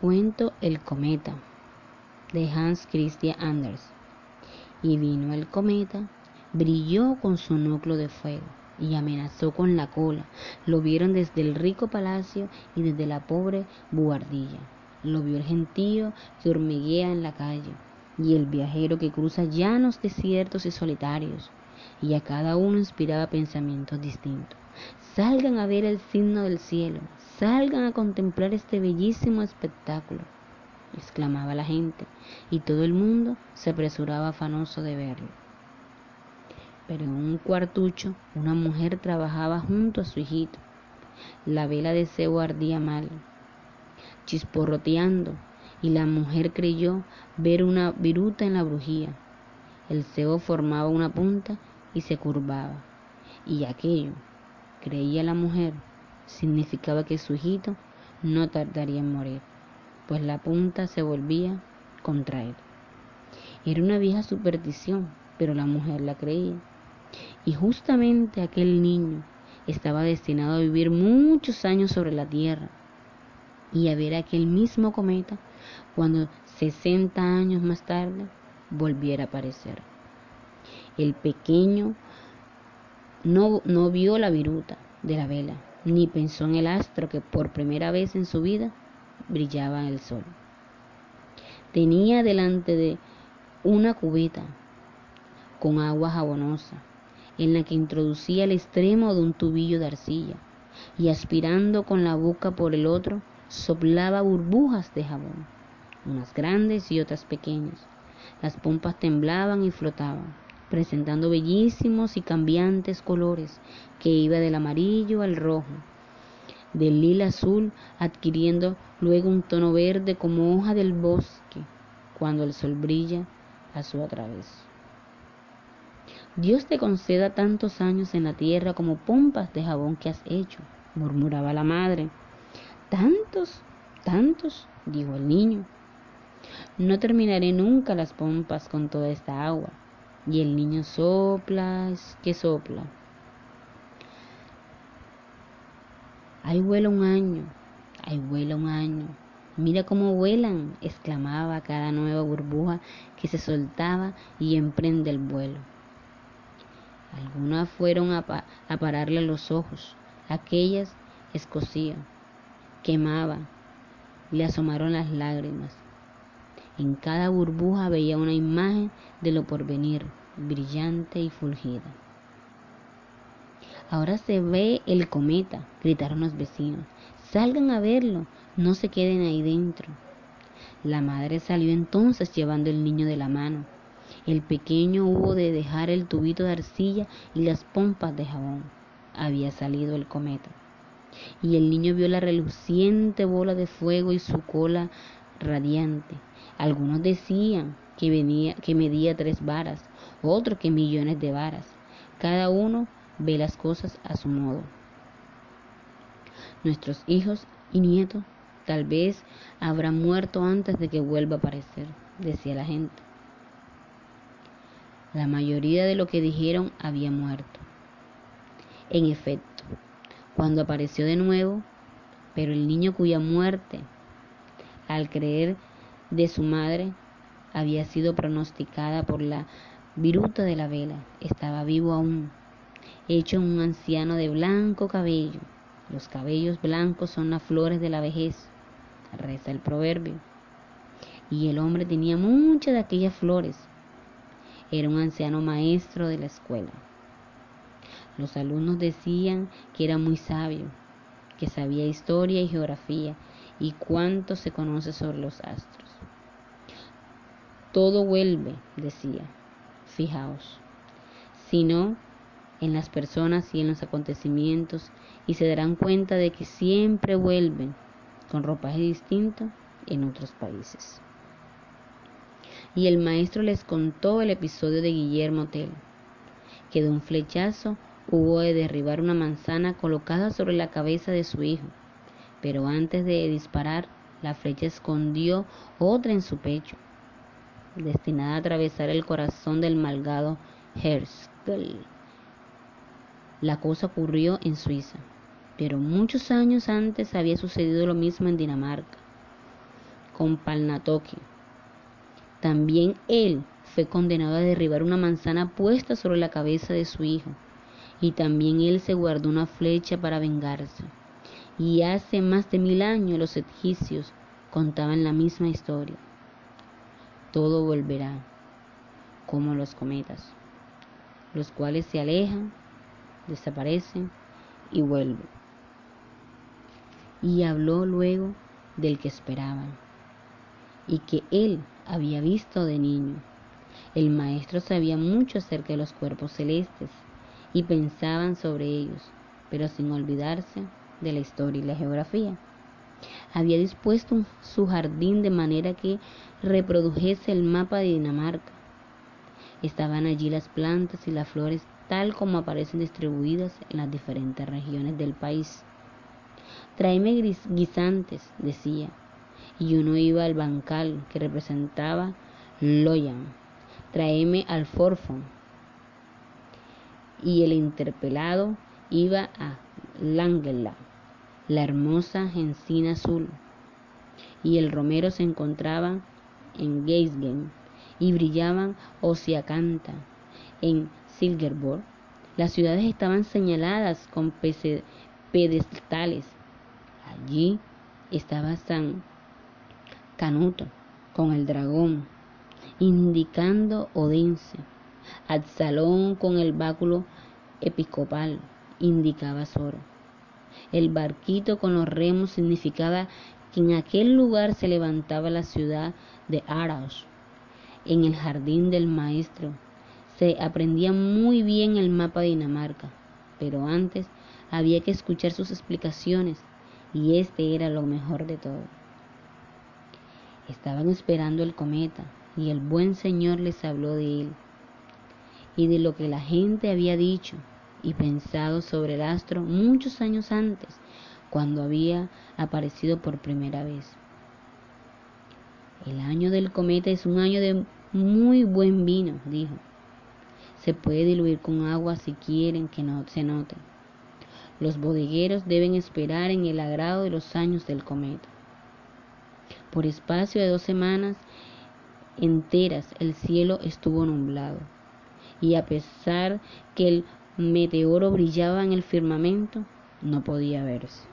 Cuento El cometa de Hans Christian Anders. Y vino el cometa, brilló con su núcleo de fuego y amenazó con la cola. Lo vieron desde el rico palacio y desde la pobre buhardilla. Lo vio el gentío que hormiguea en la calle y el viajero que cruza llanos desiertos y solitarios. Y a cada uno inspiraba pensamientos distintos. Salgan a ver el signo del cielo, salgan a contemplar este bellísimo espectáculo, exclamaba la gente, y todo el mundo se apresuraba afanoso de verlo. Pero en un cuartucho una mujer trabajaba junto a su hijito. La vela de cebo ardía mal, chisporroteando, y la mujer creyó ver una viruta en la brujía. El cebo formaba una punta y se curvaba, y aquello creía la mujer, significaba que su hijito no tardaría en morir, pues la punta se volvía contra él. Era una vieja superstición, pero la mujer la creía. Y justamente aquel niño estaba destinado a vivir muchos años sobre la tierra y a ver aquel mismo cometa cuando 60 años más tarde volviera a aparecer. El pequeño no, no vio la viruta de la vela, ni pensó en el astro que por primera vez en su vida brillaba en el sol. Tenía delante de una cubeta con agua jabonosa, en la que introducía el extremo de un tubillo de arcilla, y aspirando con la boca por el otro, soplaba burbujas de jabón, unas grandes y otras pequeñas. Las pompas temblaban y flotaban presentando bellísimos y cambiantes colores que iba del amarillo al rojo, del lila azul, adquiriendo luego un tono verde como hoja del bosque cuando el sol brilla a su través. Dios te conceda tantos años en la tierra como pompas de jabón que has hecho, murmuraba la madre. Tantos, tantos, dijo el niño. No terminaré nunca las pompas con toda esta agua. Y el niño sopla, que sopla. Ahí vuela un año, ahí vuela un año. Mira cómo vuelan, exclamaba cada nueva burbuja que se soltaba y emprende el vuelo. Algunas fueron a, a pararle los ojos, aquellas escocían, quemaban, le asomaron las lágrimas. En cada burbuja veía una imagen de lo porvenir, brillante y fulgida. Ahora se ve el cometa, gritaron los vecinos. Salgan a verlo, no se queden ahí dentro. La madre salió entonces llevando el niño de la mano. El pequeño hubo de dejar el tubito de arcilla y las pompas de jabón. Había salido el cometa. Y el niño vio la reluciente bola de fuego y su cola radiante. Algunos decían que, venía, que medía tres varas, otros que millones de varas. Cada uno ve las cosas a su modo. Nuestros hijos y nietos tal vez habrán muerto antes de que vuelva a aparecer, decía la gente. La mayoría de lo que dijeron había muerto. En efecto, cuando apareció de nuevo, pero el niño cuya muerte, al creer de su madre había sido pronosticada por la viruta de la vela. Estaba vivo aún, hecho un anciano de blanco cabello. Los cabellos blancos son las flores de la vejez, reza el proverbio. Y el hombre tenía muchas de aquellas flores. Era un anciano maestro de la escuela. Los alumnos decían que era muy sabio, que sabía historia y geografía y cuánto se conoce sobre los astros. Todo vuelve, decía, fijaos, sino en las personas y en los acontecimientos y se darán cuenta de que siempre vuelven con ropaje distinto en otros países. Y el maestro les contó el episodio de Guillermo Tell, que de un flechazo hubo de derribar una manzana colocada sobre la cabeza de su hijo, pero antes de disparar, la flecha escondió otra en su pecho destinada a atravesar el corazón del malgado Herzl. La cosa ocurrió en Suiza, pero muchos años antes había sucedido lo mismo en Dinamarca. con Palnatoke. También él fue condenado a derribar una manzana puesta sobre la cabeza de su hijo, y también él se guardó una flecha para vengarse. Y hace más de mil años los egipcios contaban la misma historia. Todo volverá, como los cometas, los cuales se alejan, desaparecen y vuelven. Y habló luego del que esperaban y que él había visto de niño. El maestro sabía mucho acerca de los cuerpos celestes y pensaban sobre ellos, pero sin olvidarse de la historia y la geografía. Había dispuesto su jardín de manera que reprodujese el mapa de Dinamarca. Estaban allí las plantas y las flores tal como aparecen distribuidas en las diferentes regiones del país. Tráeme guisantes, decía, y uno iba al bancal que representaba Loyan. Tráeme al Forfón. Y el interpelado iba a Langela, la hermosa encina azul. Y el romero se encontraba en Geisgen y brillaban Ociacanta en Silgerborg. Las ciudades estaban señaladas con pedestales. Allí estaba San Canuto con el dragón, indicando Odense. Absalón con el báculo episcopal indicaba Soro. El barquito con los remos significaba que en aquel lugar se levantaba la ciudad de Araos. En el jardín del maestro se aprendía muy bien el mapa de Dinamarca, pero antes había que escuchar sus explicaciones y este era lo mejor de todo. Estaban esperando el cometa y el buen Señor les habló de él y de lo que la gente había dicho y pensado sobre el astro muchos años antes, cuando había aparecido por primera vez. El año del cometa es un año de muy buen vino, dijo. Se puede diluir con agua si quieren que no se note. Los bodegueros deben esperar en el agrado de los años del cometa. Por espacio de dos semanas enteras el cielo estuvo nublado, y a pesar que el meteoro brillaba en el firmamento, no podía verse.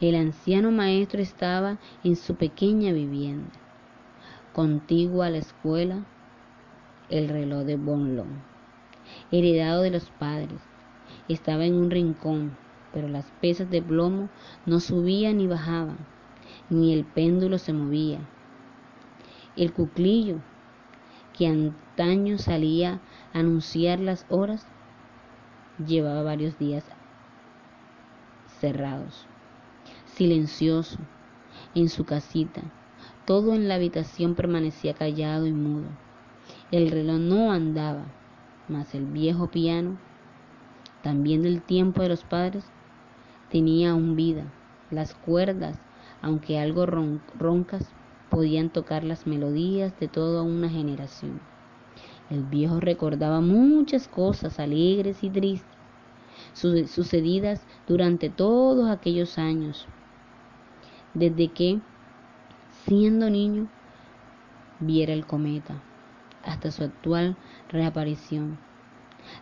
El anciano maestro estaba en su pequeña vivienda, contigua a la escuela, el reloj de Bonlon, heredado de los padres. Estaba en un rincón, pero las pesas de plomo no subían ni bajaban, ni el péndulo se movía. El cuclillo, que antaño salía anunciar las horas, llevaba varios días cerrados, silencioso, en su casita. Todo en la habitación permanecía callado y mudo. El reloj no andaba, mas el viejo piano, también del tiempo de los padres, tenía aún vida. Las cuerdas, aunque algo roncas, podían tocar las melodías de toda una generación. El viejo recordaba muchas cosas alegres y tristes, sucedidas durante todos aquellos años, desde que, siendo niño, viera el cometa, hasta su actual reaparición.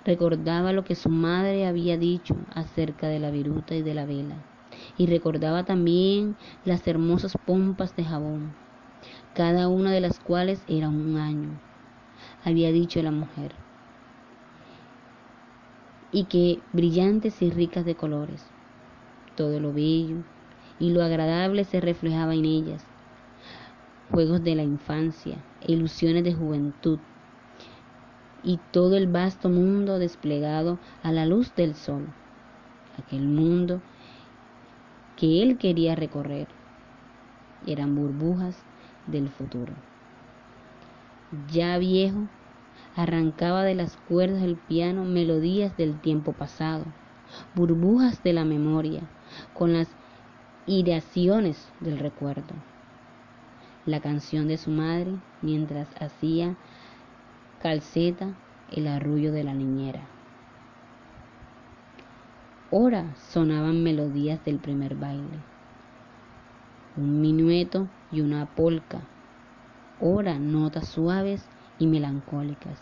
Recordaba lo que su madre había dicho acerca de la viruta y de la vela, y recordaba también las hermosas pompas de jabón, cada una de las cuales era un año, había dicho la mujer, y que brillantes y ricas de colores. Todo lo bello y lo agradable se reflejaba en ellas, juegos de la infancia, ilusiones de juventud, y todo el vasto mundo desplegado a la luz del sol, aquel mundo que él quería recorrer. Eran burbujas del futuro. Ya viejo, arrancaba de las cuerdas del piano melodías del tiempo pasado, burbujas de la memoria, con las ideaciones del recuerdo. La canción de su madre mientras hacía calceta el arrullo de la niñera. Ora sonaban melodías del primer baile. un minueto y una polca, ora notas suaves y melancólicas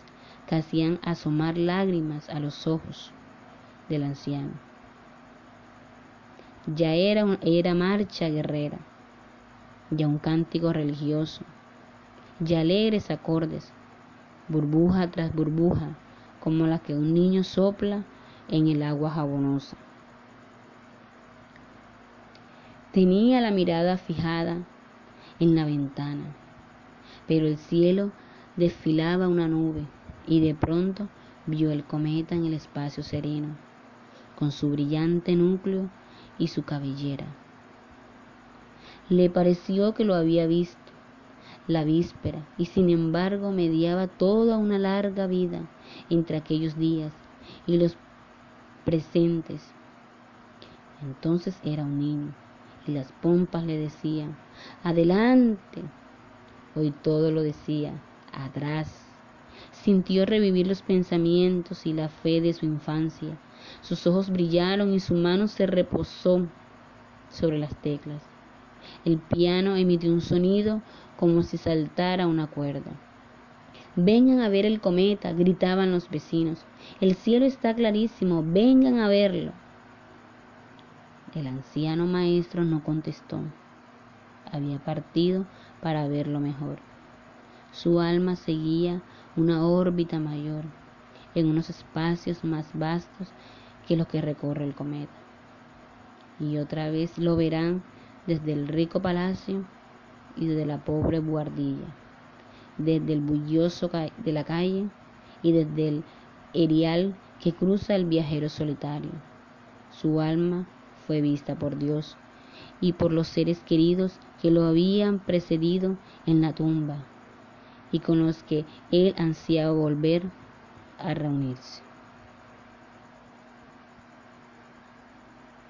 que hacían asomar lágrimas a los ojos del anciano. Ya era, era marcha guerrera, ya un cántico religioso, ya alegres acordes, burbuja tras burbuja, como la que un niño sopla en el agua jabonosa. Tenía la mirada fijada en la ventana, pero el cielo desfilaba una nube y de pronto vio el cometa en el espacio sereno, con su brillante núcleo y su cabellera. Le pareció que lo había visto la víspera y sin embargo mediaba toda una larga vida entre aquellos días y los presentes. Entonces era un niño y las pompas le decían, adelante. Hoy todo lo decía, atrás. Sintió revivir los pensamientos y la fe de su infancia. Sus ojos brillaron y su mano se reposó sobre las teclas. El piano emitió un sonido como si saltara una cuerda. Vengan a ver el cometa, gritaban los vecinos. El cielo está clarísimo, vengan a verlo. El anciano maestro no contestó. Había partido para verlo mejor. Su alma seguía una órbita mayor, en unos espacios más vastos que los que recorre el cometa. Y otra vez lo verán desde el rico palacio y desde la pobre buhardilla, desde el bulloso de la calle y desde el erial que cruza el viajero solitario. Su alma fue vista por Dios y por los seres queridos que lo habían precedido en la tumba y con los que él ansiaba volver a reunirse.